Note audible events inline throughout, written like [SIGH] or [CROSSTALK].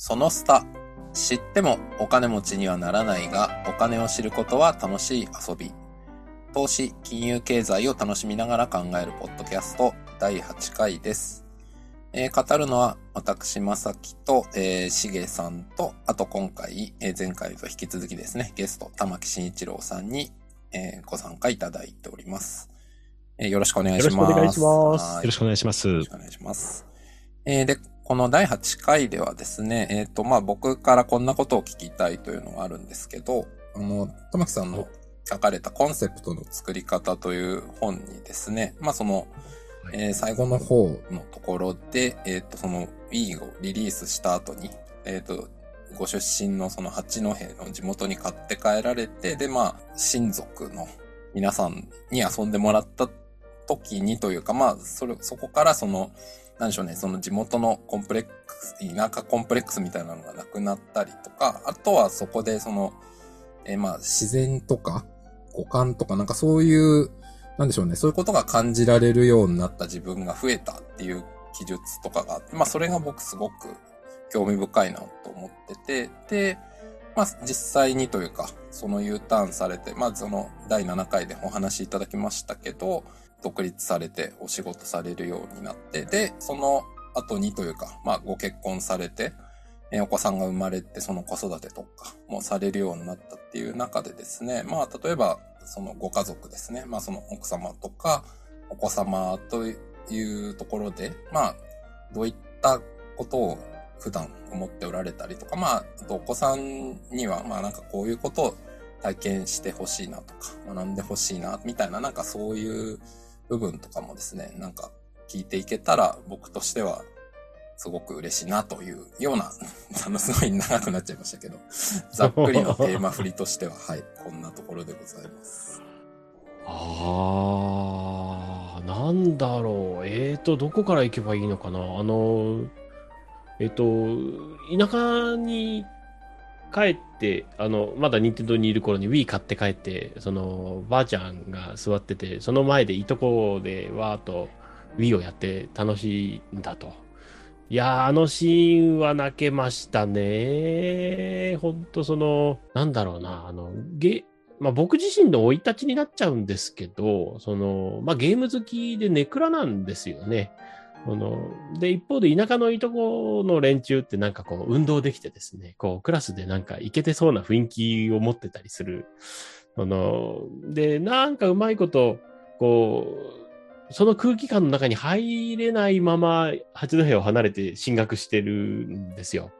そのスタ。知ってもお金持ちにはならないが、お金を知ることは楽しい遊び。投資、金融経済を楽しみながら考えるポッドキャスト第8回です。えー語るのは私、まさきと、えー、しげさんと、あと今回、えー前回と引き続きですね、ゲスト、玉木慎一郎さんに、えーご参加いただいております。えーよろしくお願いします。よろしくお願いします。はいよろしくお願いします。よろしくお願いします。えーで、この第8回ではですね、えっ、と、まあ、僕からこんなことを聞きたいというのがあるんですけど、あの、玉木さんの書かれたコンセプトの作り方という本にですね、まあ、その、えー最後の方のところで、えっ、と、その Wii をリリースした後に、えっ、と、ご出身のその八戸の地元に買って帰られて、で、まあ、親族の皆さんに遊んでもらった時にというか、まあ、それ、そこからその、なんでしょうね、その地元のコンプレックス、田舎コンプレックスみたいなのがなくなったりとか、あとはそこでその、えーまあ、自然とか、五感とか、なんかそういう、なんでしょうね、そういうことが感じられるようになった自分が増えたっていう記述とかがあって、まあ、それが僕すごく興味深いなと思ってて、で、まあ、実際にというか、その U ターンされて、まあ、その第7回でお話しいただきましたけど、独立されてお仕事されるようになって、で、その後にというか、まあ、ご結婚されて、えお子さんが生まれて、その子育てとかもされるようになったっていう中でですね、まあ、例えば、そのご家族ですね、まあ、その奥様とか、お子様というところで、まあ、どういったことを普段思っておられたりとか、まあ、お子さんには、まあなんかこういうことを体験してほしいなとか、学んでほしいな、みたいな、なんかそういう部分とかもですね、なんか聞いていけたら僕としてはすごく嬉しいなというような、[LAUGHS] あの、すごい長くなっちゃいましたけど、[LAUGHS] ざっくりのテーマ振りとしては、はい、こんなところでございます。あー、なんだろう。えーと、どこから行けばいいのかな。あの、えっ、と、田舎に帰って、あの、まだ任天堂にいる頃に Wii 買って帰って、その、ばあちゃんが座ってて、その前でいとこでわーっと Wii をやって楽しいんだと。いやー、あのシーンは泣けましたね。ほんとその、なんだろうな、あの、ゲ、まあ僕自身の生い立ちになっちゃうんですけど、その、まあゲーム好きでネクラなんですよね。その、で、一方で田舎のいとこの連中ってなんかこう運動できてですね、こうクラスでなんかイケてそうな雰囲気を持ってたりする。その、で、なんかうまいこと、こう、その空気感の中に入れないまま八戸を離れて進学してるんですよ。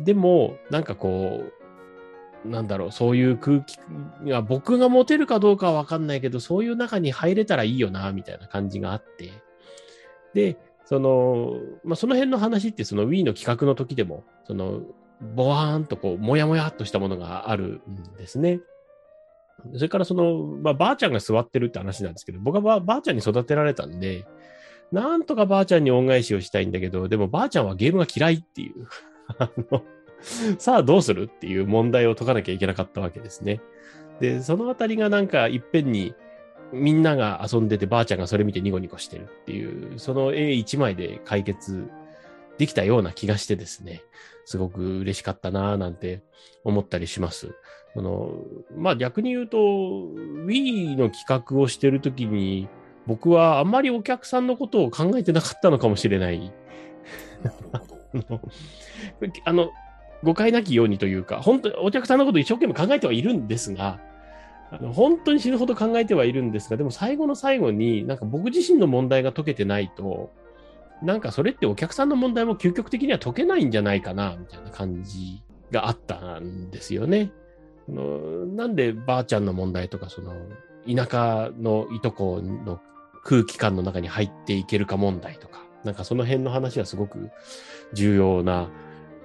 でも、なんかこう、なんだろう、そういう空気が僕が持てるかどうかはわかんないけど、そういう中に入れたらいいよな、みたいな感じがあって。で、その、まあ、その辺の話ってその Wii の企画の時でも、その、ボワーンとこう、もやもやっとしたものがあるんですね。それからその、まあ、ばあちゃんが座ってるって話なんですけど、僕はばばあちゃんに育てられたんで、なんとかばあちゃんに恩返しをしたいんだけど、でもばあちゃんはゲームが嫌いっていう。[LAUGHS] あのさあどうするっていう問題を解かなきゃいけなかったわけですね。で、そのあたりがなんかいっぺんにみんなが遊んでてばあちゃんがそれ見てニコニコしてるっていう、その絵一枚で解決できたような気がしてですね、すごく嬉しかったなぁなんて思ったりします。その、まあ逆に言うと、Wii の企画をしてるときに、僕はあんまりお客さんのことを考えてなかったのかもしれない。[LAUGHS] あの、誤解なきようにというか、本当にお客さんのことを一生懸命考えてはいるんですが、あ [LAUGHS] の本当に死ぬほど考えてはいるんですが、でも最後の最後に、なんか僕自身の問題が解けてないと、なんかそれってお客さんの問題も究極的には解けないんじゃないかな、みたいな感じがあったんですよね。あのなんでばあちゃんの問題とか、その、田舎のいとこの空気感の中に入っていけるか問題とか、なんかその辺の話はすごく重要な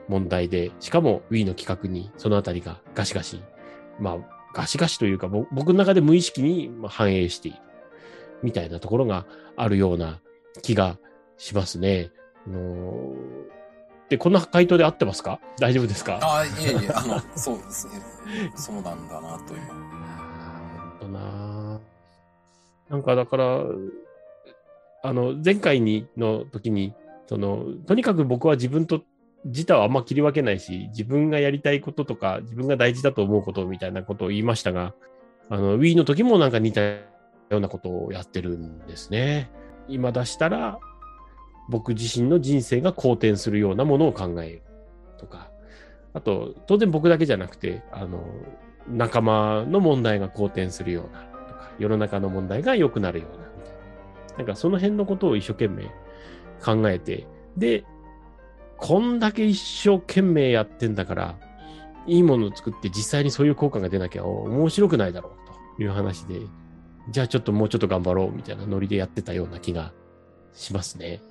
問題で、しかも Wii の企画にそのあたりがガシガシ、まあ、ガシガシというか、ぼ僕の中で無意識にまあ反映している、みたいなところがあるような気がしますね。あのーで、こんな回答で合ってますか？大丈夫ですか？あ、いえいえ、あの、そうですね。そうなんだなと今。あーほんとななんかだから、あの、前回に、の時に、その、とにかく僕は自分と自他はあんま切り分けないし、自分がやりたいこととか、自分が大事だと思うことみたいなことを言いましたが、あの、Wii の時もなんか似たようなことをやってるんですね。今出したら、僕自身の人生が好転するようなものを考えるとか、あと、当然僕だけじゃなくて、あの、仲間の問題が好転するようなとか、世の中の問題が良くなるようなみたいな。なんかその辺のことを一生懸命考えて、で、こんだけ一生懸命やってんだから、いいものを作って実際にそういう効果が出なきゃ面白くないだろうという話で、じゃあちょっともうちょっと頑張ろうみたいなノリでやってたような気がしますね。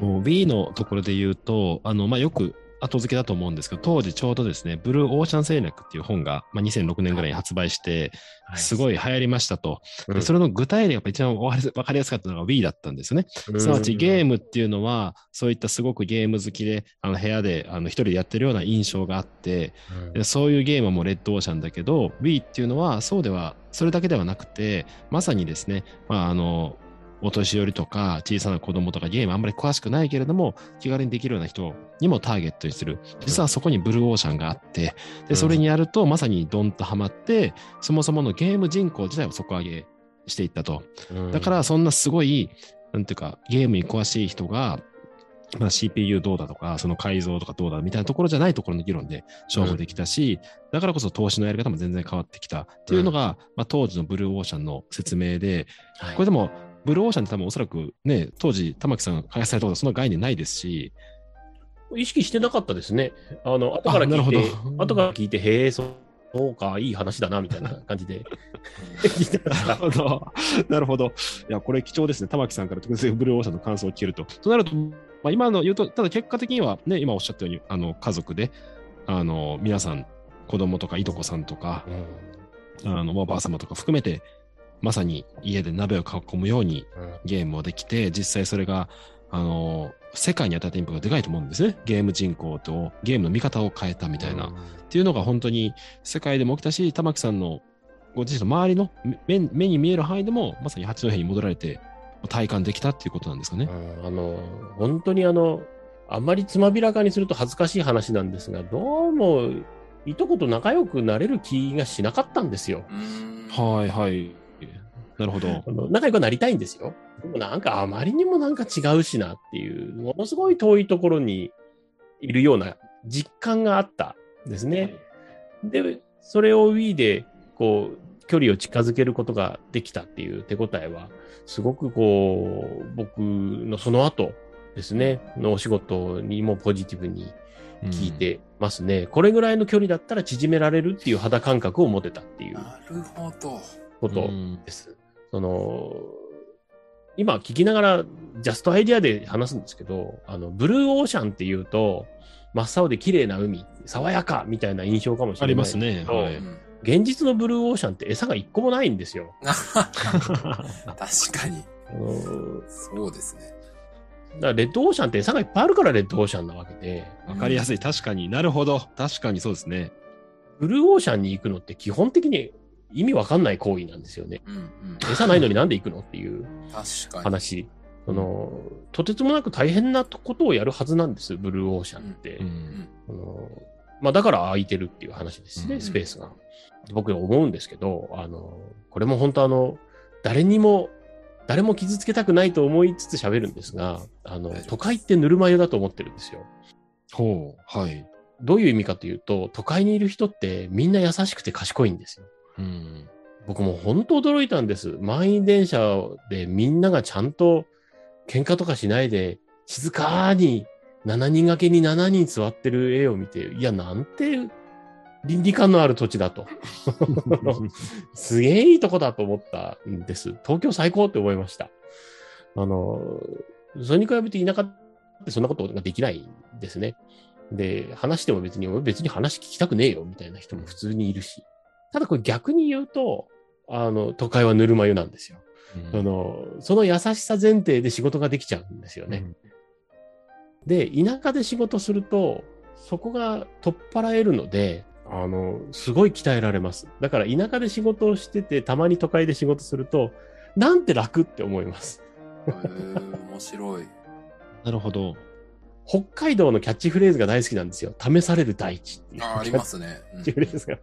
もう Wii のところで言うと、あの、まあ、よく後付けだと思うんですけど、当時ちょうどですね、ブルーオーシャン戦略っていう本が、まあ、2006年ぐらいに発売して、すごい流行りましたと。でそれの具体例がやっぱ一番わかりやすかったのが Wii だったんですよね。すなわちゲームっていうのは、そういったすごくゲーム好きで、あの部屋であの一人でやってるような印象があって、でそういうゲームはもうレッドオーシャンだけど、Wii っていうのはそうでは、それだけではなくて、まさにですね、まあ、あの、お年寄りとか小さな子供とかゲームあんまり詳しくないけれども気軽にできるような人にもターゲットにする。実はそこにブルーオーシャンがあってでそれにやるとまさにドンとハマってそもそものゲーム人口自体を底上げしていったと。うん。だからそんなすごいなんていうかゲームに詳しい人がまあ、CPU どうだとか、その改造とかどうだみたいなところじゃないところの議論で勝負できたし、だからこそ投資のやり方も全然変わってきたっていうのが、まあ、当時のブルーオーシャンの説明で、はい。これでも、ブルーオーシャンって多分おそらくね、当時、玉木さんが開発されたことはその概念ないですし、意識してなかったですね。あの、後から聞いてど、後から聞いて、[LAUGHS] へえ、そうか、いい話だな、みたいな感じで。[LAUGHS] なるほど。なるほど。いや、これ貴重ですね。玉木さんから特別にブルーオーシャンの感想を聞けると。となると、まあ、今の言うと、ただ結果的にはね、今おっしゃったように、あの、家族で、あの、皆さん、子供とかいとこさんとか、あの、おばあ様とか含めて、まさに家で鍋を囲むようにゲームをできて、実際それが、あの、世界に与えたインパクトがでかいと思うんですね。ゲーム人口とゲームの見方を変えたみたいな。っていうのが本当に世界でも起きたし、玉木さんのご自身の周りの目目に見える範囲でも、まさに八戸に戻られて体感できたっていうことなんですかね。うんあの、本当にあの、あんまりつまびらかにすると恥ずかしい話なんですが、どうも、いとこと仲良くなれる気がしなかったんですよ。はいはい。なるほど。あの仲良くなりたいんですよ。でもなんかあまりにもなんか違うしなっていう、ものすごい遠いところにいるような実感があったんですね。で、それを Wii で、こう、距離を近づけることができたっていう手応えは、すごくこう、僕のその後ですね、のお仕事にもポジティブに聞いてますね。これぐらいの距離だったら縮められるっていう肌感覚を持てたっていうなるほど。ことうんです。その、今聞きながら、ジャストアイディアで話すんですけど、あの、ブルーオーシャンっていうと、真っ青で綺麗な海、爽やかみたいな印象かもしれない。ありますね。はい。うん現実のブルーオーシャンって餌が一個もないんですよ。[LAUGHS] 確かに。うんそうですね。だからレッドオーシャンって餌がいっぱいあるからレッドオーシャンなわけで、わかりやすい。確かになるほど。確かにそうですね。ブルーオーシャンに行くのって基本的に意味わかんない行為なんですよね。うんうん。餌ないのになんで行くのっていう。話。その、とてつもなく大変なことをやるはずなんです、ブルーオーシャンって。うんあのまあ、だから空いてるっていう話ですね、うんスペースが。僕思うんですけど、あの、これも本当あの、誰にも、誰も傷つけたくないと思いつつ喋るんですが、あの都会ってぬるま湯だと思ってるんですよ。ほう。はい。どういう意味かというと、都会にいる人ってみんな優しくて賢いんですよ。うん。僕も本当驚いたんです。満員電車でみんながちゃんと喧嘩とかしないで、静かに7人掛けに7人座ってる絵を見て、いや、なんて倫理観のある土地だと。[LAUGHS] すげえいいとこだと思ったんです。東京最高って思いました。あの、それに比べて田舎ってそんなことができないんですね。で、話しても別に、俺別に話聞きたくねえよみたいな人も普通にいるし。ただこれ逆に言うと、あの、都会はぬるま湯なんですよ。あの、その優しさ前提で仕事ができちゃうんですよね。で、田舎で仕事すると、そこが取っ払えるので、あの、すごい鍛えられます。だから田舎で仕事をしてて、たまに都会で仕事すると、なんて楽って思います。へー面白い。[LAUGHS] なるほど。北海道のキャッチフレーズが大好きなんですよ。試される大地っていう。あありますね。キャッチフレーズが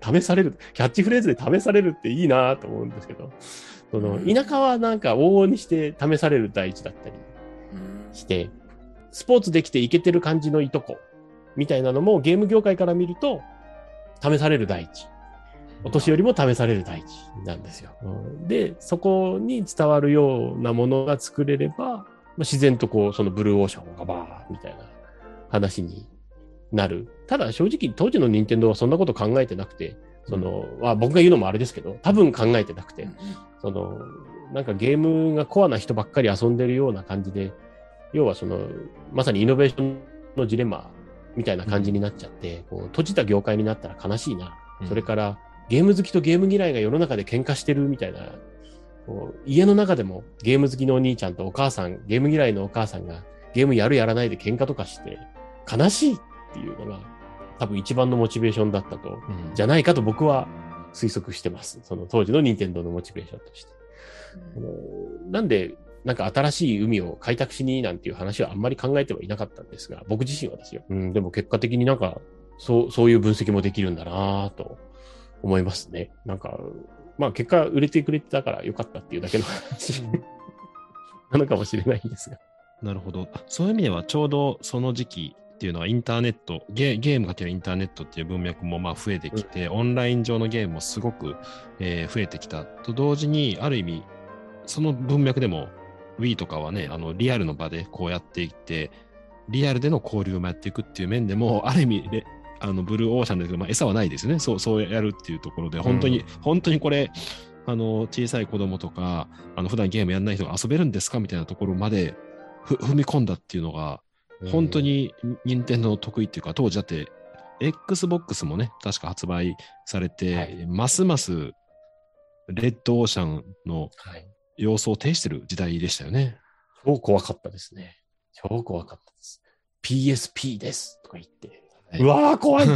試される、キャッチフレーズで試されるっていいなと思うんですけど、その、田舎はなんか往々にして試される大地だったりして、スポーツできていけてる感じのいとこみたいなのもゲーム業界から見ると、試される大地。お年寄りも試される大地なんですよ。で、そこに伝わるようなものが作れれば、自然とこう、そのブルーオーシャンがバーみたいな話になる。ただ正直当時の任天堂はそんなこと考えてなくて、その、まあ僕が言うのもあれですけど、多分考えてなくて、その、なんかゲームがコアな人ばっかり遊んでるような感じで、要はその、まさにイノベーションのジレンマみたいな感じになっちゃって、こう閉じた業界になったら悲しいな。それから、ゲーム好きとゲーム嫌いが世の中で喧嘩してるみたいな、こう家の中でもゲーム好きのお兄ちゃんとお母さん、ゲーム嫌いのお母さんがゲームやるやらないで喧嘩とかして、悲しいっていうのが多分一番のモチベーションだったと、うん、じゃないかと僕は推測してます。その当時の任天堂のモチベーションとして。うん、なんで、なんか新しい海を開拓しになんていう話はあんまり考えてはいなかったんですが、僕自身はですよ。うん、でも結果的になんか、そう、そういう分析もできるんだなと思いますね。なんか、まあ結果売れてくれてたからよかったっていうだけの話 [LAUGHS] なのかもしれないんですが。なるほど。そういう意味ではちょうどその時期っていうのはインターネット、ゲゲームかけるインターネットっていう文脈もまあ増えてきて、うん、オンライン上のゲームもすごく、えー、増えてきたと同時に、ある意味、その文脈でも Wii とかはね、あのリアルの場でこうやっていって、リアルでの交流をやっていくっていう面でも、ある意味、あのブルーオーシャンですけど、まあ、餌はないですよね。そう、そうやるっていうところで、本当に、うん、本当にこれ、あの、小さい子供とか、あの、普段ゲームやんない人が遊べるんですかみたいなところまで踏み込んだっていうのが、本当に任天堂の得意っていうか、当時だって、Xbox もね、確か発売されて、はい、ますますレッドオーシャンの様相を呈してる時代でしたよね。超怖かったですね。超怖かったです。PSP ですとか言って、うわー、怖いって。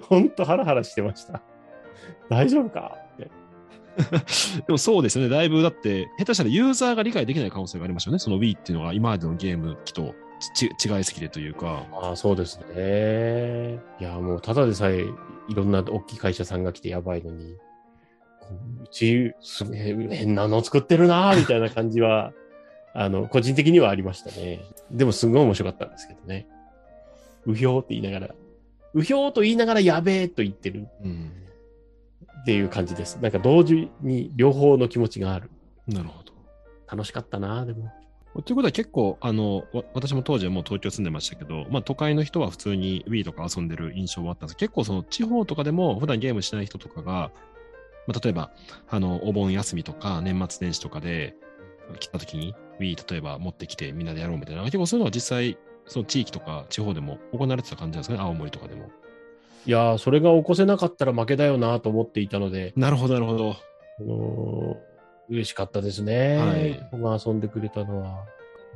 [LAUGHS] ほんとハラハラしてました。大丈夫か？って。でもそうですね、だいぶだって、下手したらユーザーが理解できない可能性がありましたよね、その Wii っていうのが今までのゲーム機と違いすぎてというか。ああ、そうですね。いや、もうただでさえいろんな大きい会社さんが来てやばいのに、うち、すげえ変なの作ってるなみたいな感じはあの、個人的にはありましたね。でもすごい面白かったんですけどね。うひょーって言いながら、うひょーと言いながらやべえと言ってる。うん。っていう感じです。なんか同時に両方の気持ちがある。なるほど。楽しかったな、でも。ということは結構、あの、私も当時はもう東京住んでましたけど、まあ都会の人は普通に Wii とか遊んでる印象はあったんです結構その地方とかでも普段ゲームしない人とかが、まあ例えば、あの、お盆休みとか年末年始とかで来た時に、Wii 例えば持ってきてみんなでやろうみたいな、結構そういうのは実際、その地域とか地方でも行われてた感じなんですかね、青森とかでも。いやー、それが起こせなかったら負けだよなと思っていたので。なるほど、なるほど。あのー、嬉しかったですね。はい。僕が遊んでくれたのは。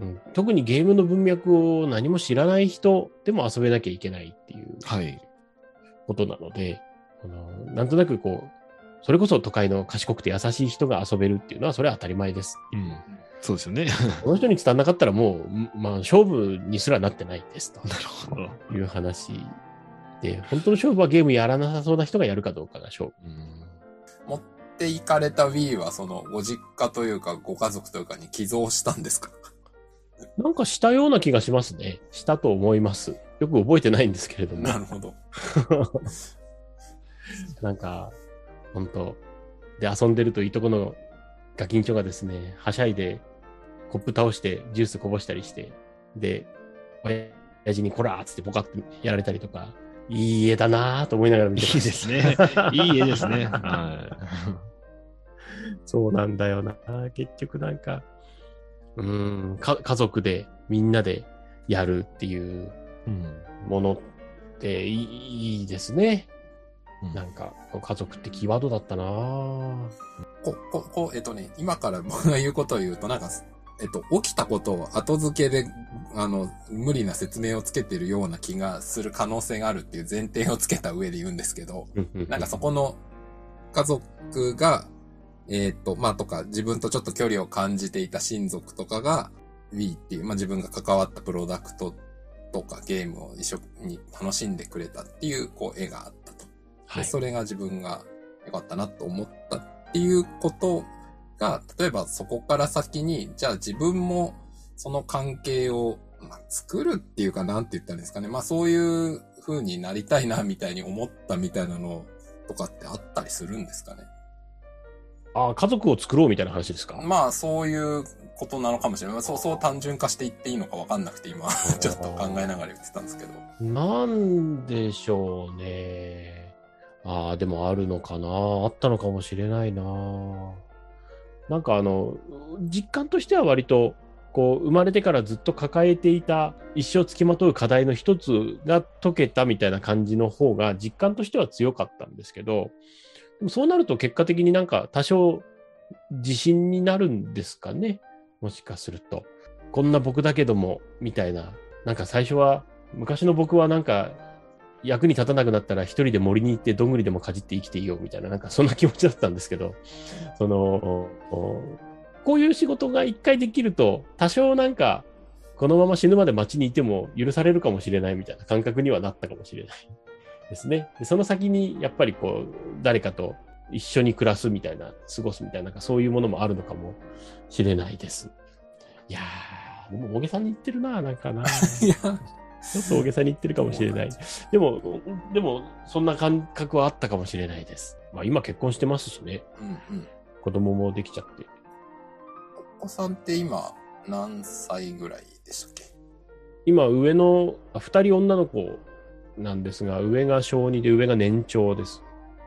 うん、特にゲームの文脈を何も知らない人でも遊べなきゃいけないっていうことなので、はい、あのなんとなくこう、それこそ都会の賢くて優しい人が遊べるっていうのはそれは当たり前ですうん、そうですよね。この人に伝わらなかったらもう、まあ、勝負にすらなってないですと。なるほど。いう話で、本当の勝負はゲームやらなさそうな人がやるかどうかが勝負。持っていかれた Wii は、その、ご実家というか、ご家族というかに寄贈したんですか？なんかしたような気がしますね。したと思います。よく覚えてないんですけれども。なるほど。[LAUGHS] なんか、本当で、遊んでるといいとこのガキンチョがですね、はしゃいでコップ倒してジュースこぼしたりして、で、親父にこらーっつってポカってやられたりとか、いい家だなーと思いながら見てまいいですね。[LAUGHS] いい家ですね。はい、そうなんだよな。結局なんか、うん、か家族でみんなでやるっていうものっていいですね。うん、なんか、家族ってキーワードだったなこ、こ、こ、えっとね、今から僕が言うことを言うと、なんか、えっと、起きたことを後付けで、あの、無理な説明をつけてるような気がする可能性があるっていう前提をつけた上で言うんですけど、なんかそこの家族が、えっと、まあ、とか自分とちょっと距離を感じていた親族とかが、Wii っていう、まあ、自分が関わったプロダクトとかゲームを一緒に楽しんでくれたっていう、こう、絵があったと。はい。でそれが自分が良かったなと思ったっていうことが、例えばそこから先に、じゃあ自分もその関係を、まあ、作るっていうかなんて言ったんですかね。まあそういう風になりたいなみたいに思ったみたいなのとかってあったりするんですかね。ああ、家族を作ろうみたいな話ですか？まあそういうことなのかもしれない。まあそうそう単純化していっていいのかわかんなくて今ちょっと考えながら言ってたんですけど。なんでしょうね。ああ、でもあるのかな。あったのかもしれないな。なんかあの、実感としては割と、こう、生まれてからずっと抱えていた一生つきまとう課題の一つが解けたみたいな感じの方が実感としては強かったんですけど、でもそうなると結果的になんか多少自信になるんですかね？もしかすると。こんな僕だけども、みたいな。なんか最初は昔の僕はなんか、役に立たなくなったら一人で森に行ってどんぐりでもかじって生きていようみたいな、なんかそんな気持ちだったんですけど、[LAUGHS] その、こういう仕事が一回できると、多少なんか、このまま死ぬまで街にいても許されるかもしれないみたいな感覚にはなったかもしれないですね。でその先にやっぱりこう、誰かと一緒に暮らすみたいな、過ごすみたいな、なんかそういうものもあるのかもしれないです。いやー、でも大げさに言ってるな、なんかな。いや、ちょっと大げさに言ってるかもしれない。でも、でも、そんな感覚はあったかもしれないです。まあ今結婚してますしね。うんうん。子供もできちゃって。お子さんって今何歳ぐらいでしたっけ？今上の、あ二人女の子なんですが、上が小2で上が年長です。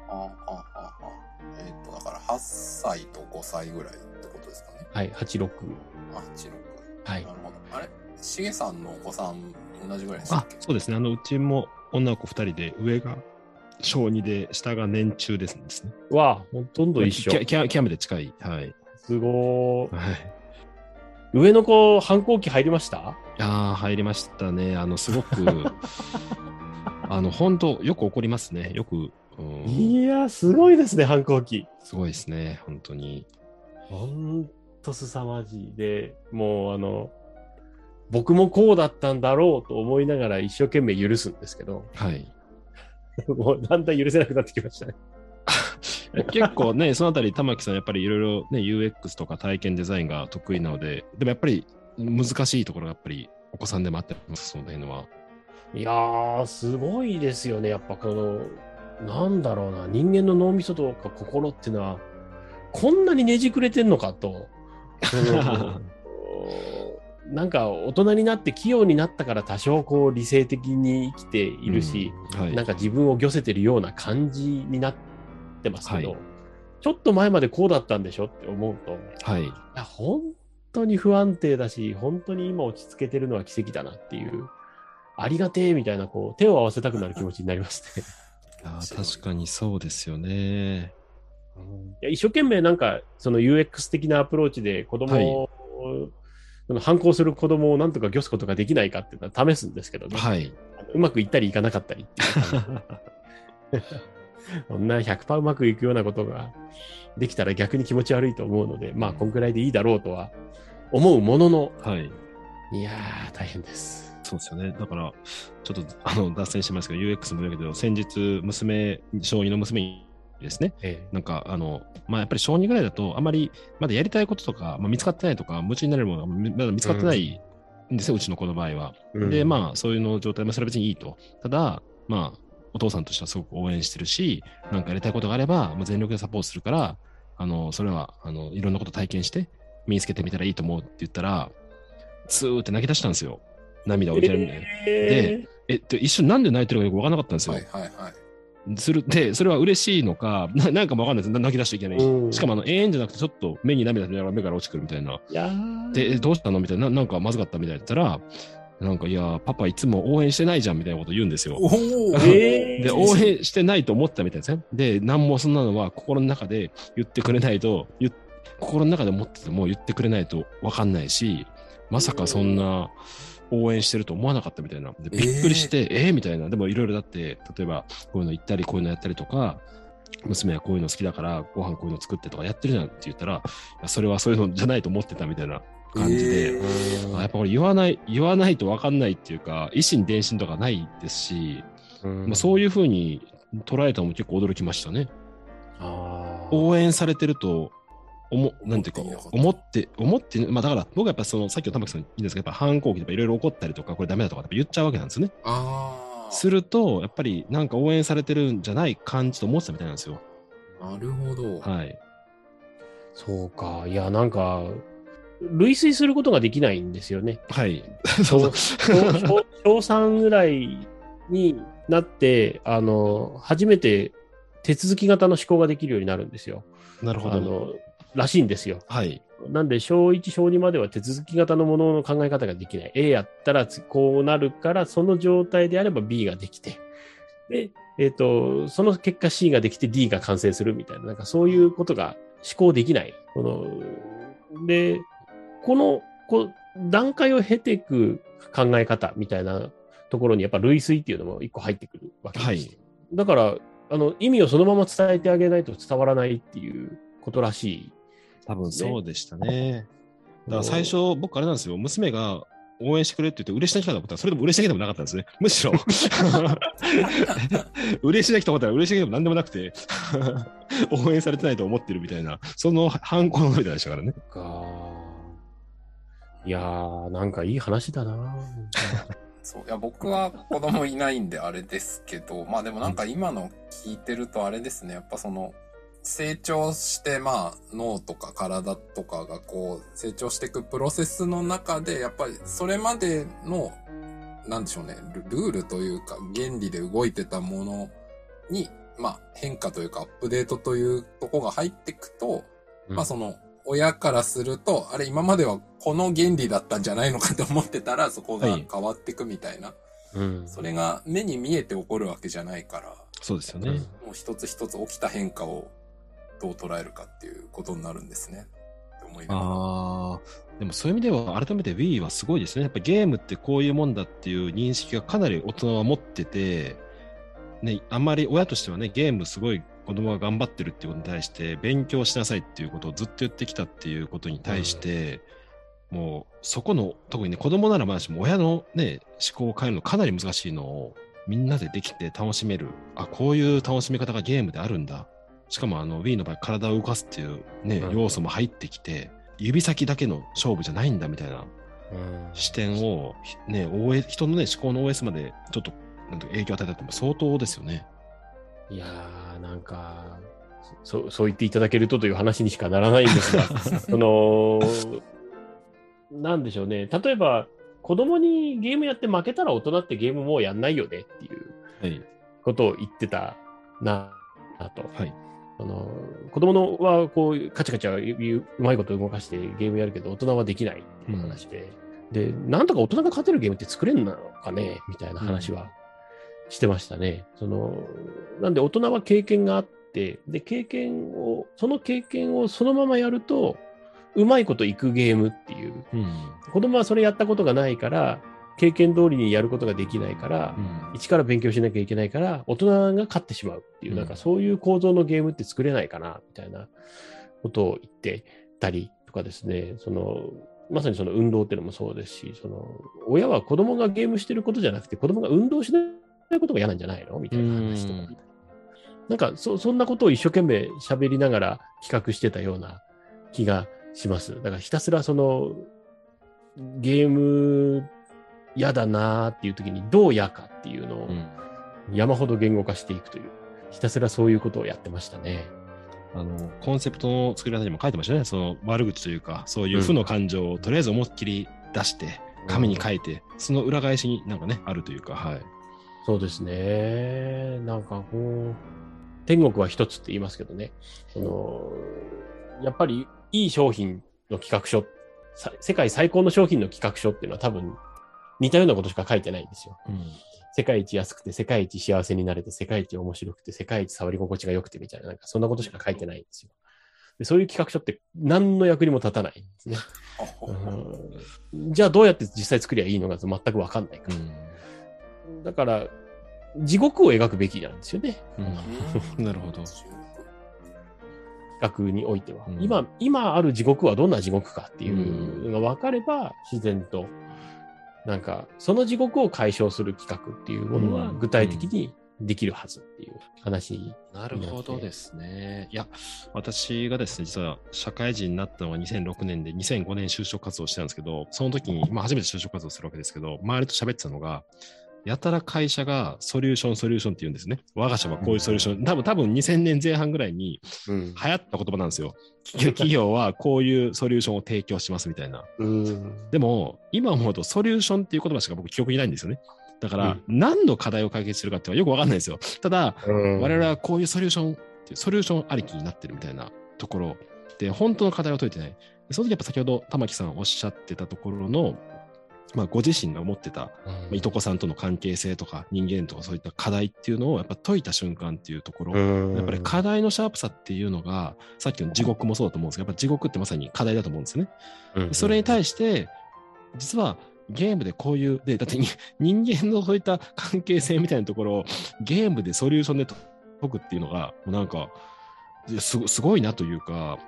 ああ、ああ、ああ。えっ、と、だから8歳と5歳ぐらいってことですかね？はい、86。あ、8、6。はいなるほど。あれ？しげさんのお子さん同じぐらいでしたあそうですね。あの、うちも女の子2人で、上が小2で、下が年中ですね。わあ、ほとんど一緒キ。ャキャキャメで近い。はい。すごー。はい。上の子、反抗期入りました？ああ、入りましたね。あの、すごく、[LAUGHS] あの、本当よく怒りますね。よく、うん、いや、すごいですね、反抗期。すごいですね。本当に。ほんと凄まじい。で、もうあの、僕もこうだったんだろうと思いながら一生懸命許すんですけど、はい。[LAUGHS] もうだんだん許せなくなってきましたね。[LAUGHS] 結構ね、そのあたり、玉木さん、やっぱりいろいろね、UX とか体験デザインが得意なので、でもやっぱり難しいところがやっぱりお子さんでもあってます、その辺は。いやー、すごいですよね。やっぱこの、なんだろうな、人間の脳みそとか心っていうのは、こんなにねじくれてんのかと。[LAUGHS] なんか大人になって器用になったから多少こう理性的に生きているし、うんはい、なんか自分を漁せてるような感じになってますけど、はいちょっと前までこうだったんでしょって思うと、いはい。や本当に不安定だし、本当に今落ち着けてるのは奇跡だなっていう、ありがてえみたいな、こう、手を合わせたくなる気持ちになりますね。[LAUGHS] いや確かにそうですよね。いや一生懸命なんか、その UX 的なアプローチで子供を、その反抗する子供をなんとか漁すことができないかっていうのは試すんですけどね。はい。うまくいったりいかなかったりって [LAUGHS] そんな100%うまくいくようなことができたら逆に気持ち悪いと思うので、まあ、こんくらいでいいだろうとは思うものの、はい。いやー、大変です。そうですよね。だから、ちょっとあの脱線しますけど、UX もだけど、先日、娘、小2の娘にですね、えなんか、あの、まあ、やっぱり小2ぐらいだと、あまりまだやりたいこととか、まあ、見つかってないとか、夢中になれるものがまだ見つかってないんですよ、うちの子の場合は。えで、まあ、そういうの状態、まあ、それは別にいいと。ただ、まあ、お父さんとしてはすごく応援してるし、なんかやりたいことがあれば、もう全力でサポートするから、あの、それは、あの、いろんなこと体験して、身につけてみたらいいと思うって言ったら、ツーって泣き出したんですよ。涙を置いてるみたいな。ええ、って一瞬なんで泣いてるかよく分からなかったんですよ。はいはいはい。するで、それは嬉しいのか、ななんかもわかんないです。な泣き出しちゃいけない。うんしかも、あの、永遠じゃなくて、ちょっと目に涙出ながら目から落ちてくるみたいな。いやーで、えどうしたの？みたいな。ななんかまずかったみたいだったら、なんか、いや、パパいつも応援してないじゃんみたいなこと言うんですよ。[LAUGHS] えーで、応援してないと思ったみたいですね。で、なんもそんなのは心の中で言ってくれないと、心の中で思ってても言ってくれないとわかんないし、まさかそんな応援してると思わなかったみたいな。でびっくりして、えーみたいな。でもいろいろだって、例えばこういうの言ったり、こういうのやったりとか、娘はこういうの好きだから、ご飯こういうの作ってとかやってるじゃんって言ったら、それはそういうのじゃないと思ってたみたいな感じで、えあやっぱこれ言わない、言わないと分かんないっていうか、維心伝心とかないですし、まあ、そういいうふうに捉えたのも結構驚きましたね。応援されてると、思なんていうか思って思って、まあだから僕はやっぱその、さっきの玉木さん言うんですけど、やっぱ反抗期とかいろいろ怒ったりとか、これダメだとか言っちゃうわけなんですね。ああ。すると、やっぱりなんか応援されてるんじゃない感じと思ってたみたいなんですよ。なるほど。はい。そうか。いや、なんか、類推することができないんですよね。はい。[LAUGHS] 小小小3ぐらいになって、あの、初めて手続き型の思考ができるようになるんですよ。なるほど。らしいんですよ。はい。なんで、小1、小2までは手続き型のものの考え方ができない。A やったらこうなるから、その状態であれば B ができて。で、えっ、と、その結果 C ができて D が完成するみたいな、なんかそういうことが思考できない。この、で、この、こ段階を経ていく考え方みたいなところにやっぱ類推っていうのも一個入ってくるわけです。はいだから、あの、意味をそのまま伝えてあげないと伝わらないっていうことらしい。多分そうでしたね。だから最初、僕あれなんですよ。娘が応援してくれって言って嬉しなきたと思ったら、それでも嬉しなきでもなかったんですね。むしろ、[LAUGHS] 嬉しなきと思ったら嬉しなきでも何でもなくて、応援されてないと思ってるみたいな、その反抗のみたいでしたからね。か。いやー、なんかいい話だな。そう。いや、僕は子供いないんであれですけど、まあでもなんか今の聞いてるとあれですね。やっぱその、成長して、まあ、脳とか体とかがこう、成長していくプロセスの中で、やっぱりそれまでの、なんでしょうね、ルルールというか、原理で動いてたものに、まあ、変化というか、アップデートというとこが入っていくと、まあその、親からすると、あれ今まではこの原理だったんじゃないのかと思ってたら、そこがはい変わっていくみたいな。うん。それが目に見えて起こるわけじゃないから、そうですよね。もう一つ一つ起きた変化をどう捉えるかっていうことになるんですね。あ、でもそういう意味では改めて Wii はすごいですね。やっぱゲームってこういうもんだっていう認識がかなり大人は持ってて、ね、あんまり親としてはね、ゲームすごい子供が頑張ってるっていうことに対して、勉強しなさいっていうことをずっと言ってきたっていうことに対して、もうそこの、特にね、子供ならまだしも親のね、思考を変えるのかなり難しいのをみんなでできて楽しめる。あ、こういう楽しみ方がゲームであるんだ。しかもあの Wii の場合体を動かすっていうね、うん要素も入ってきて、指先だけの勝負じゃないんだみたいなうん視点を、ひね、OS 人のね、思考の OS までちょっとなんていうか影響を与えたっても相当ですよね。いやー、なんか、そそう言っていただけるとという話にしかならないんですが、[LAUGHS] その、なんでしょうね。例えば、子供にゲームやって負けたら大人ってゲームもうやんないよねっていうはい。ことを言ってたな、なと。はい。あの子供のはこうカチャカチャ指うまいこと動かしてゲームやるけど大人はできないっていう話で、で、なんとか大人が勝てるゲームって作れんのかねみたいな話はしてましたね。その、なんで大人は経験があって、で、経験を、その経験をそのままやると、うまいこといくゲームっていう。うん。子供はそれやったことがないから、経験通りにやることができないから、うん。一から勉強しなきゃいけないから、大人が勝ってしまうっていう、うん。なんかそういう構造のゲームって作れないかな、みたいなことを言ってたりとかですね、その、まさにその運動っていうのもそうですし、その、親は子供がゲームしてることじゃなくて、子供が運動しないことが嫌なんじゃないの？みたいな話とか。うん。なんかそ、そんなことを一生懸命喋りながら企画してたような気がします。だからひたすらその、ゲーム嫌だなーっていう時にどう嫌かっていうのをうん山ほど言語化していくという、ひたすらそういうことをやってましたね。あの、コンセプトの作り方にも書いてましたね。その悪口というか、そういう負の感情をとりあえず思いっきり出して、紙に書いて、その裏返しになんかね、あるというか、はい。そうですね。なんかこう、天国は一つって言いますけどね。その、やっぱりいい商品の企画書、さ世界最高の商品の企画書っていうのは多分似たようなことしか書いてないんですよ。うん。世界一安くて、世界一幸せになれて、世界一面白くて、世界一触り心地が良くてみたいな、なんかそんなことしか書いてないんですよ。でそういう企画書って何の役にも立たないんですね。うんじゃあどうやって実際作りゃいいのか全くわかんないから。だから、地獄を描くべきなんですよね。うん。[LAUGHS] なるほど。企画においては、うん今、今ある地獄はどんな地獄かっていうのが分かれば、自然と、なんか、その地獄を解消する企画っていうものはうん具体的にできるはずっていう話。なるほどですね。いや、私がですね、実は社会人になったのが2006年で、2005年就職活動してたんですけど、その時に、まあ初めて就職活動するわけですけど、周りと喋ってたのが、やたら会社がソリューション、ソリューションって言うんですね。我が社はこういうソリューション、多分多分2000年前半ぐらいにうん。流行った言葉なんですよ。企業はこういうソリューションを提供しますみたいな。うん。でも、今思うとソリューションっていう言葉しか僕記憶にないんですよね。だから、うん何の課題を解決するかっていうのはよくわかんないですよ。ただ、我々はこういうソリューションっていうソリューションありきになってるみたいなところで、本当の課題を解いてない。でその時やっぱ先ほど玉木さんおっしゃってたところの、まあ、ご自身が思ってた、まあいとこさんとの関係性とか人間とかそういった課題っていうのをやっぱ解いた瞬間っていうところ、うんやっぱり課題のシャープさっていうのが、さっきの地獄もそうだと思うんですけど、やっぱ地獄ってまさに課題だと思うんですよね。うんそれに対して、実はゲームでこういう、で、だってに [LAUGHS] 人間のそういった関係性みたいなところをゲームでソリューションで解くっていうのが、もうなんか、すごいなというか、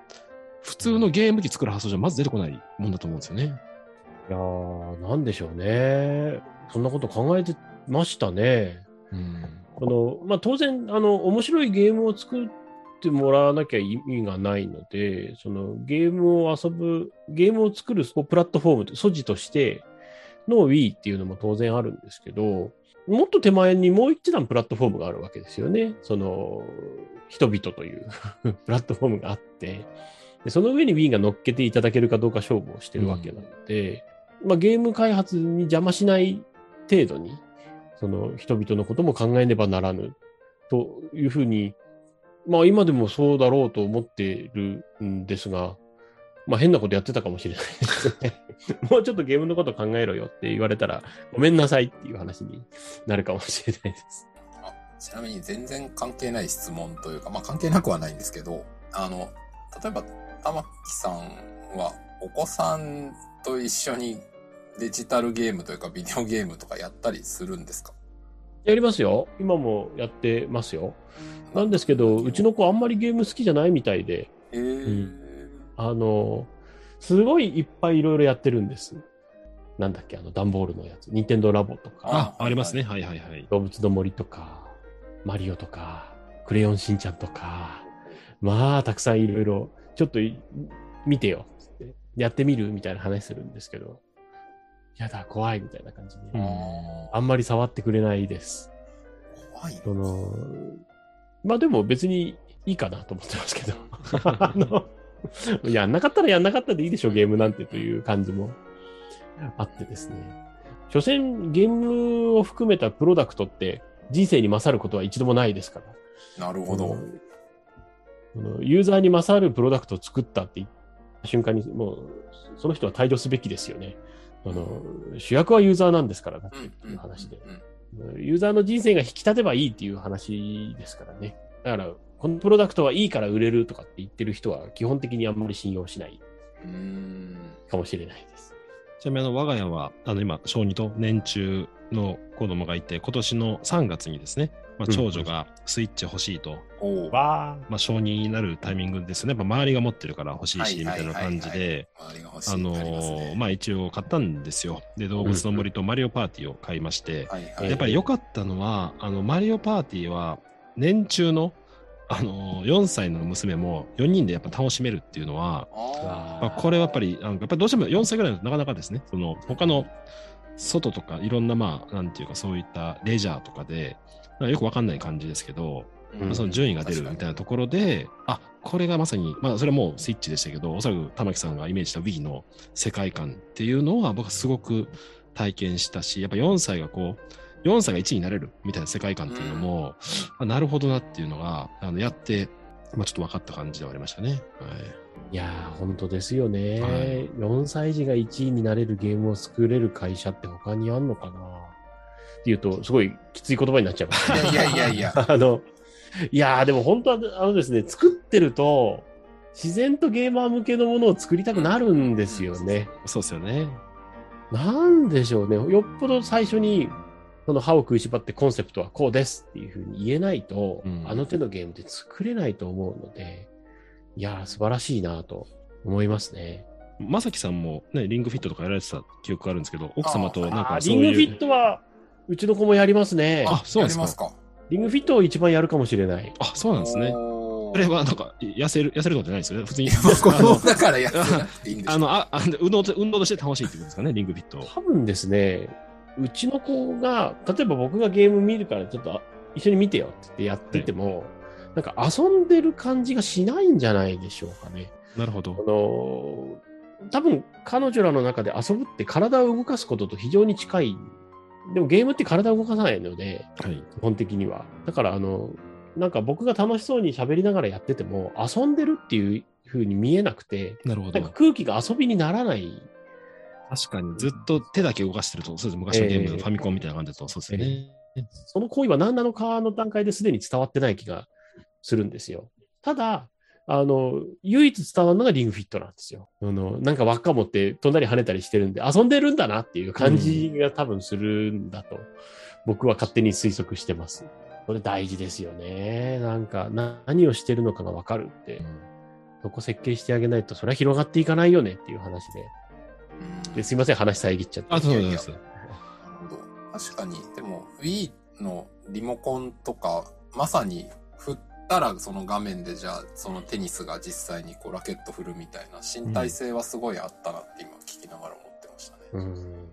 普通のゲーム機作る発想じゃまず出てこないもんだと思うんですよね。いやー、なんでしょうね。そんなこと考えてましたね。うん。この、まあ、当然、あの、面白いゲームを作ってもらわなきゃ意味がないので、その、ゲームを遊ぶ、ゲームを作るプラットフォーム、素地としての Wii っていうのも当然あるんですけど、もっと手前にもう一段プラットフォームがあるわけですよね。その、人々という [LAUGHS] プラットフォームがあって、でその上に Wii が乗っけていただけるかどうか勝負をしてるわけなので、まあ、ゲーム開発に邪魔しない程度に、その人々のことも考えねばならぬというふうに、まあ今でもそうだろうと思っているんですが、まあ変なことやってたかもしれないですね。[LAUGHS] もうちょっとゲームのこと考えろよって言われたら、ごめんなさいっていう話になるかもしれないです。あちなみに全然関係ない質問というか、まあ関係なくはないんですけど、あの、例えば玉木さんはお子さんと一緒にデジタルゲームというかビデオゲームとかやったりするんですか？やりますよ。今もやってますよ。なんですけど、うちの子あんまりゲーム好きじゃないみたいで、えーあの、すごいいっぱいいろいろやってるんです。なんだっけ、あの、段ボールのやつ。ニンテンドーラボとか、あ、ありますね。はいはいはい。動物の森とか、マリオとか、クレヨンしんちゃんとか、まあ、たくさんいろいろ、ちょっとい見てよ、つって。やってみるみたいな話するんですけど、やだ、怖いみたいな感じで、うんああんまり触ってくれないです。ー怖いなその、まあでも別にいいかなと思ってますけど。あの、やんなかったらやんなかったでいいでしょ、ゲームなんてという感じもあってですね。所詮、ゲームを含めたプロダクトって人生に勝ることは一度もないですから。なるほど。ユーザーに勝るプロダクトを作ったって言った瞬間に、もう、その人は退場すべきですよね。あの主役はユーザーなんですから、だっていう話で。うんユーザーの人生が引き立てばいいっていう話ですからね。だから、このプロダクトはいいから売れるとかって言ってる人は基本的にあんまり信用しないかもしれないです。ちなみにあの我が家は、あの今、小児と年中の子供がいて、今年の3月にですね、まあ、うん。長女がスイッチ欲しいと、おう。わまあ、小児になるタイミングですね。やっぱ周りが持ってるから欲しいし、みたいな感じで、周りが欲しいあのーまあ一応買ったんですよ。で、動物の森とマリオパーティーを買いまして、やっぱり良かったのは、あの、マリオパーティーは、年中の、あのー、4歳の娘も4人でやっぱ楽しめるっていうのは、あまあ、これはやっぱり、あのやっぱりどうしても4歳ぐらいだとなかなかですね、その、他の外とか、いろんな、まあ、なんていうか、そういったレジャーとかで、かよくわかんない感じですけど、ーまあその順位が出るみたいなところで、あこれがまさに、まあ、それはもうスイッチでしたけど、おそらく玉木さんがイメージした Wii の世界観っていうのは、僕はすごく体験したし、やっぱ4歳がこう、4歳が1位になれるみたいな世界観っていうのも、あなるほどなっていうのが、あのやって、まあ、ちょっと分かった感じではありましたね。はいいやー、本当ですよね、はい4歳児が1位になれるゲームを作れる会社って他にあんのかな？っていうと、すごいきつい言葉になっちゃいます。いやいやいやいや [LAUGHS] あの、いやー、でも本当は、あのですね、作ってると、自然とゲーマー向けのものを作りたくなるんですよね。そうですよね。なんでしょうね。よっぽど最初に、その歯を食いしばってコンセプトはこうですっていうふうに言えないと、うんあの手のゲームって作れないと思うので、いやー、素晴らしいなと思いますね。まさきさんもね、リングフィットとかやられてた記憶があるんですけど、奥様となんかそういう。リングフィットは、うちの子もやりますね。あそうなんですかすか。リングフィットを一番やるかもしれない。あ、そうなんですね。それはなんか、痩せる、痩せるとかじゃないですよね。普通にだからいいんです [LAUGHS] あの、あ、あ運動と、運動として楽しいってことですかね、リングフィット。多分ですね、うちの子が、例えば僕がゲーム見るからちょっとあ一緒に見てよって言ってやってても、なんか遊んでる感じがしないんじゃないでしょうかね。なるほどあ。の多分彼女らの中で遊ぶって体を動かすことと非常に近い。でもゲームって体を動かさないので、はい。基本的には。だから、あの、なんか僕が楽しそうに喋りながらやってても、遊んでるっていう風に見えなくて、なるほどなんか。空気が遊びにならない。確かに、ずっと手だけ動かしてると、そうです。昔のゲーム、ええファミコンみたいな感じだと、そうですよね。その行為は何なのかの段階ですでに伝わってない気がするんですよ。ただ、あの、唯一伝わるのがリングフィットなんですよ。あの、なんか輪っか持って飛んだり跳ねたりしてるんで、遊んでるんだなっていう感じが多分するんだと、僕は勝手に推測してます。これ大事ですよね。なんか、な何をしてるのかがわかるって、そこ設計してあげないと、それは広がっていかないよねっていう話で。うんですいません、話遮っちゃって。あ、そういやいやです。なるほど。確かに、でも Wii のリモコンとか、まさに振ったらその画面でじゃあそのテニスが実際にこうラケット振るみたいな身体性はすごいあったなって今聞きながら思ってましたね。うん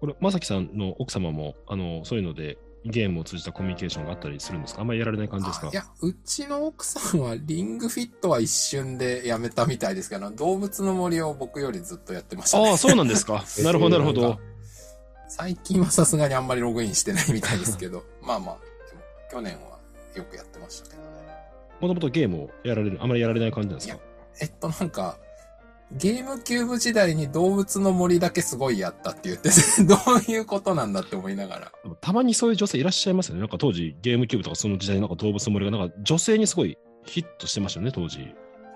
これ、まさきさんの奥様も、あの、そういうので、ゲームを通じたコミュニケーションがあったりするんですか？あんまりやられない感じですか？あいや、うちの奥さんはリングフィットは一瞬でやめたみたいですけど、動物の森を僕よりずっとやってましたね。ああ、そうなんですか？[LAUGHS] なるほど、なるほど。最近はさすがにあんまりログインしてないみたいですけど、まあまあ、去年はよくやってましたけどね。もともとゲームをやられる、あまりやられない感じなんですか？えっとなんか、ゲームキューブ時代に動物の森だけすごいやったって言ってて、[LAUGHS] どういうことなんだって思いながら。たまにそういう女性いらっしゃいますよね。なんか当時ゲームキューブとかその時代なんか動物の森がなんか女性にすごいヒットしてましたよね、当時。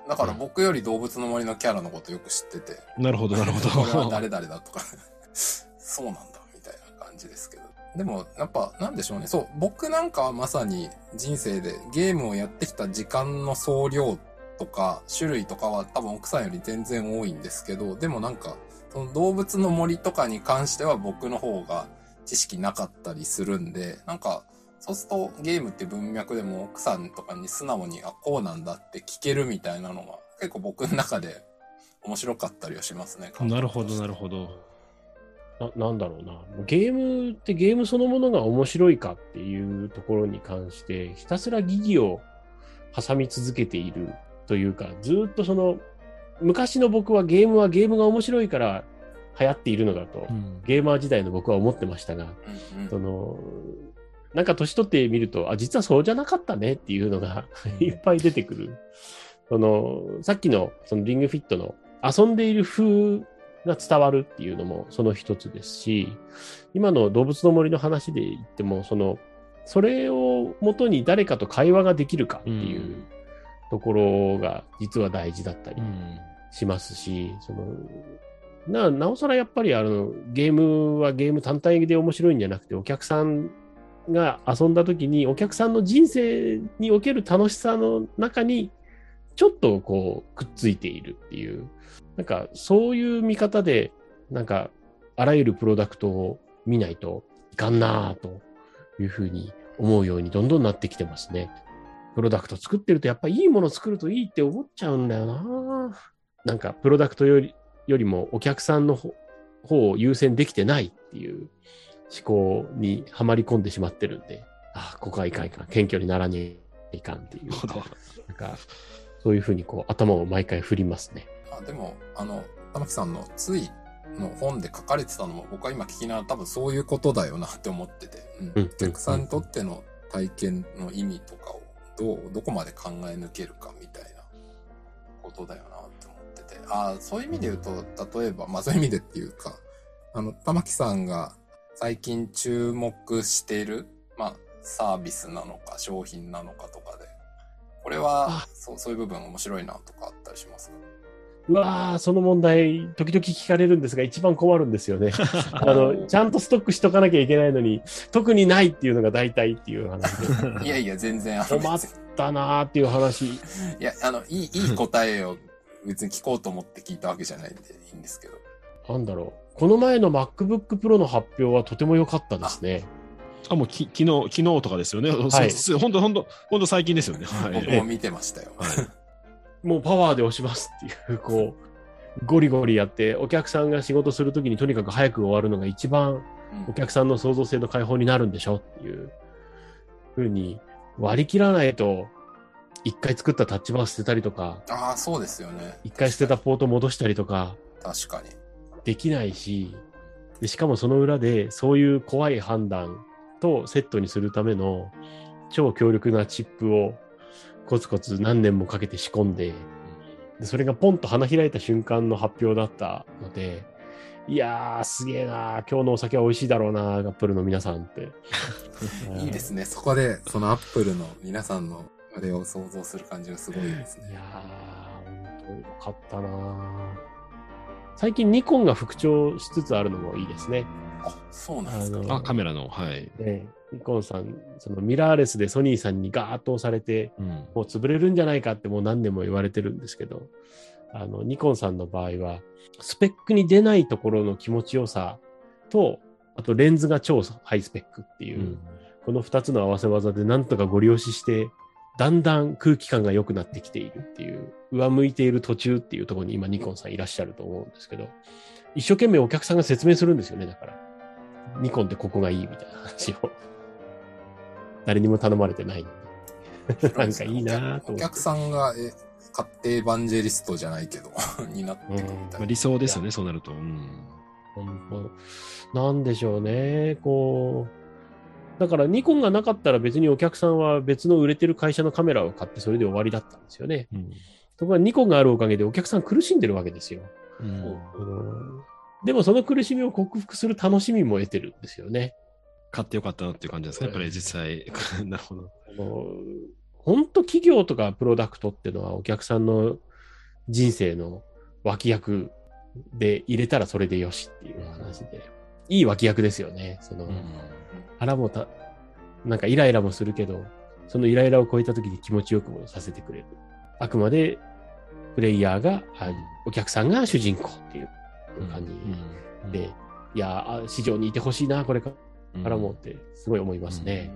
だから僕より動物の森のキャラのことよく知ってて、なるほど、なるほど。[LAUGHS] これは誰々だとか、[LAUGHS] そうなんだ、みたいな感じですけど。でも、やっぱ、なんでしょうね。そう、僕なんかはまさに人生でゲームをやってきた時間の総量とか、種類とかは多分奥さんより全然多いんですけど、でもなんか、その動物の森とかに関しては僕の方が知識なかったりするんで、なんか、そうするとゲームって文脈でも奥さんとかに素直に、あ、こうなんだって聞けるみたいなのが結構僕の中で面白かったりはしますね。なるほど、なるほど。ななんだろうな。ゲームってゲームそのものが面白いかっていうところに関して、ひたすら疑義を挟み続けているというか、ずっとその、昔の僕はゲームはゲームが面白いから流行っているのだと、うんゲーマー時代の僕は思ってましたが、うんうんその、なんか年取ってみると、あ、実はそうじゃなかったねっていうのがいっぱい出てくる。その、さっきのそのリングフィットの遊んでいる風が伝わるっていうのもその一つですし、今の動物の森の話で言っても、その、それをもとに誰かと会話ができるかっていううんところが実は大事だったりうん。しますし、その、な、なおさらやっぱりあの、ゲームはゲーム単体で面白いんじゃなくて、お客さんが遊んだ時に、お客さんの人生における楽しさの中に、ちょっとこう、くっついているっていう、なんか、そういう見方で、なんか、あらゆるプロダクトを見ないといかんなぁというふうに思うようにどんどんなってきてますね。プロダクト作ってるとやっぱいいもの作るといいって思っちゃうんだよななんかプロダクトよりよりもお客さんの方方を優先できてないっていう思考にはまり込んでしまってるんで、ああ、ここはいかんいかん、謙虚にならねえいかんっていう。なんか、そういうふうにこう頭を毎回振りますね。あでも、あの、玉木さんのついの本で書かれてたのも僕は今聞きながら多分そういうことだよなって思ってて、うん。うんお客さんにとっての体験の意味とかをどう、どこまで考え抜けるかみたいなことだよなって思ってて、あそういう意味で言うと、例えば、まあそういう意味でっていうか、あの、玉木さんが最近注目している、まあサービスなのか商品なのかとかで、これはあ。そうそういう部分面白いなとかあったりしますか？うわー、その問題、時々聞かれるんですが、一番困るんですよね。[LAUGHS] あの、ちゃんとストックしとかなきゃいけないのに、特にないっていうのが大体っていう話で。[LAUGHS] いやいや、全然困ったなーっていう話。いや、あの、いい、いい答えを別に聞こうと思って聞いたわけじゃないんでいいんですけど。なんだろう。この前の MacBook Pro の発表はとても良かったですね。あ、もうき昨日、昨日とかですよね。はい本当本当本当最近ですよね。はい。僕も見てましたよ。もうパワーで押しますっていう、こう、ゴリゴリやって、お客さんが仕事するときにとにかく早く終わるのが一番うんお客さんの創造性の解放になるんでしょっていうふうに割り切らないと、一回作ったタッチバー捨てたりとか、ああ、そうですよね。一回捨てたポート戻したりとか確かに。できないし、でしかもその裏でそういう怖い判断とセットにするための超強力なチップをコツコツ何年もかけて仕込んで、でそれがポンと花開いた瞬間の発表だったので、いやー、すげえなー、今日のお酒は美味しいだろうなー、アップルの皆さんって。[LAUGHS] いいですね。そこで、そのアップルの皆さんのあれを想像する感じがすごいですね。いやー、本当によかったなー最近ニコンが復調しつつあるのもいいですね。あ、そうなんですか。あ、カメラの、はい。ね、ニコンさん、そのミラーレスでソニーさんにガーッと押されて、うん。もう潰れるんじゃないかってもう何年も言われてるんですけど、あの、ニコンさんの場合は、スペックに出ないところの気持ちよさと、あとレンズが超ハイスペックっていう、うんこの二つの合わせ技でなんとかご利用しして、だんだん空気感が良くなってきているっていう、上向いている途中っていうところに今ニコンさんいらっしゃると思うんですけど、一生懸命お客さんが説明するんですよね、だから。ニコンってここがいいみたいな話を。誰にも頼まれてないんで。なんかいいなぁと。お客さんが、え、買ってエヴァンジェリストじゃないけど、[LAUGHS] になってくるみたいまあ、な。理想ですよね、そうなると。うん。本当なんでしょうね、こう。だからニコンがなかったら別にお客さんは別の売れてる会社のカメラを買ってそれで終わりだったんですよね。うんところがニコンがあるおかげでお客さん苦しんでるわけですよ。うんうんでもその苦しみを克服する楽しみも得てるんですよね。買ってよかったなっていう感じですね、やっぱり実際。[LAUGHS] なるほど。あの本当企業とかプロダクトっていうのはお客さんの人生の脇役で入れたらそれでよしっていう話で、いい脇役ですよね。その、腹もた、なんかイライラもするけど、そのイライラを超えた時に気持ちよくもさせてくれる。あくまでプレイヤーが、あお客さんが主人公っていう感じで、いやあ、市場にいてほしいな、これからもってすごい思いますね。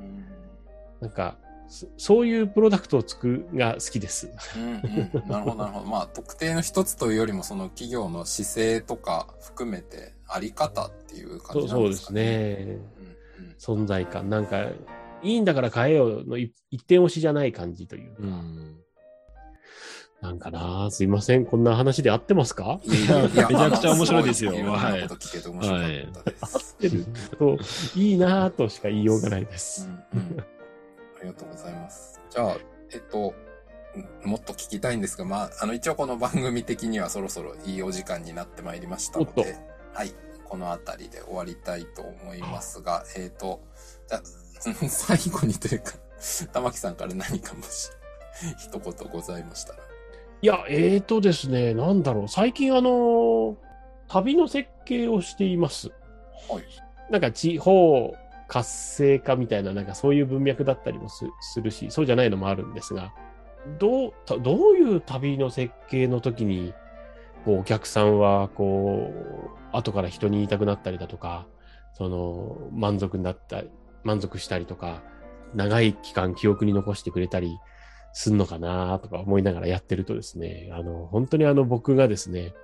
なんか、そそういうプロダクトを作るが好きです。うんうん、なるほど、なるほど。まあ、特定の一つというよりも、その企業の姿勢とか含めて、あり方っていう感じそうそうですすなんでかね。ね。うんうん存在感。なんか、いいんだから変えようの一一点押しじゃない感じというか。うん。なんかなすいません。こんな話で合ってますか？いやいやめちゃくちゃ面白いですよいろんなこと聞けて面白かったです。合ってると、いいなとしか言いようがないです。うんうんありがとうございます。じゃあ、えっと、んもっと聞きたいんですが、まあ、あの、一応この番組的にはそろそろいいお時間になってまいりましたので、はい、このあたりで終わりたいと思いますが、えっと、じゃあ、[LAUGHS] 最後にというか、玉木さんから何かもし、一言ございましたら。いや、えーとですね、なんだろう。最近あの、旅の設計をしています。はい。なんか地方活性化みたいな、なんかそういう文脈だったりもすするし、そうじゃないのもあるんですが、どう、たどういう旅の設計の時に、こう、お客さんは、こう、後から人に言いたくなったりだとか、その、満足になったり、満足したりとか、長い期間記憶に残してくれたりすんのかなとか思いながらやってるとですね、あの、本当にあの、僕がですね、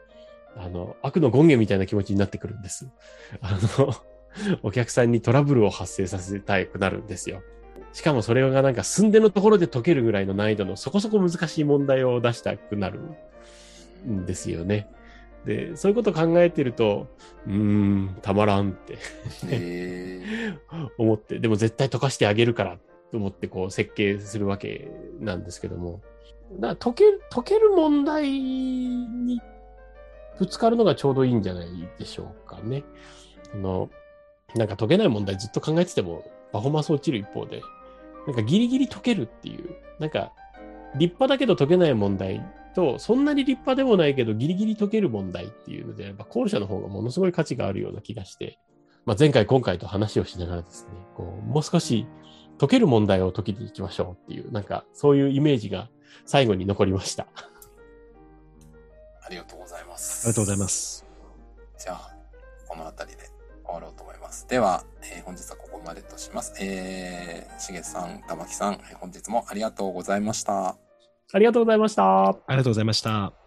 あの、悪の権限みたいな気持ちになってくるんです。[LAUGHS] あの、お客さんにトラブルを発生させたくなるんですよ。しかもそれがなんか寸出のところで解けるぐらいの難易度のそこそこ難しい問題を出したくなるんですよね。で、そういうことを考えてると、うーん、たまらんってえ [LAUGHS] 思って、でも絶対解かしてあげるからと思ってこう設計するわけなんですけども、だから解ける、解ける問題にぶつかるのがちょうどいいんじゃないでしょうかね。あの、なんか解けない問題ずっと考えててもパフォーマンス落ちる一方で、なんかギリギリ解けるっていう、なんか立派だけど解けない問題と、そんなに立派でもないけどギリギリ解ける問題っていうので、やっぱ後者の方がものすごい価値があるような気がして、まあ、前回今回と話をしながらですね、こうもう少し解ける問題を解きに行きましょうっていう、なんかそういうイメージが最後に残りました。ありがとうございます。ありがとうございます。じゃあ、この辺りで終わろうと思います。では、えー本日はここまでとします。えー、しげさん、たまきさん、えー本日もありがとうございました。ありがとうございました。ありがとうございました。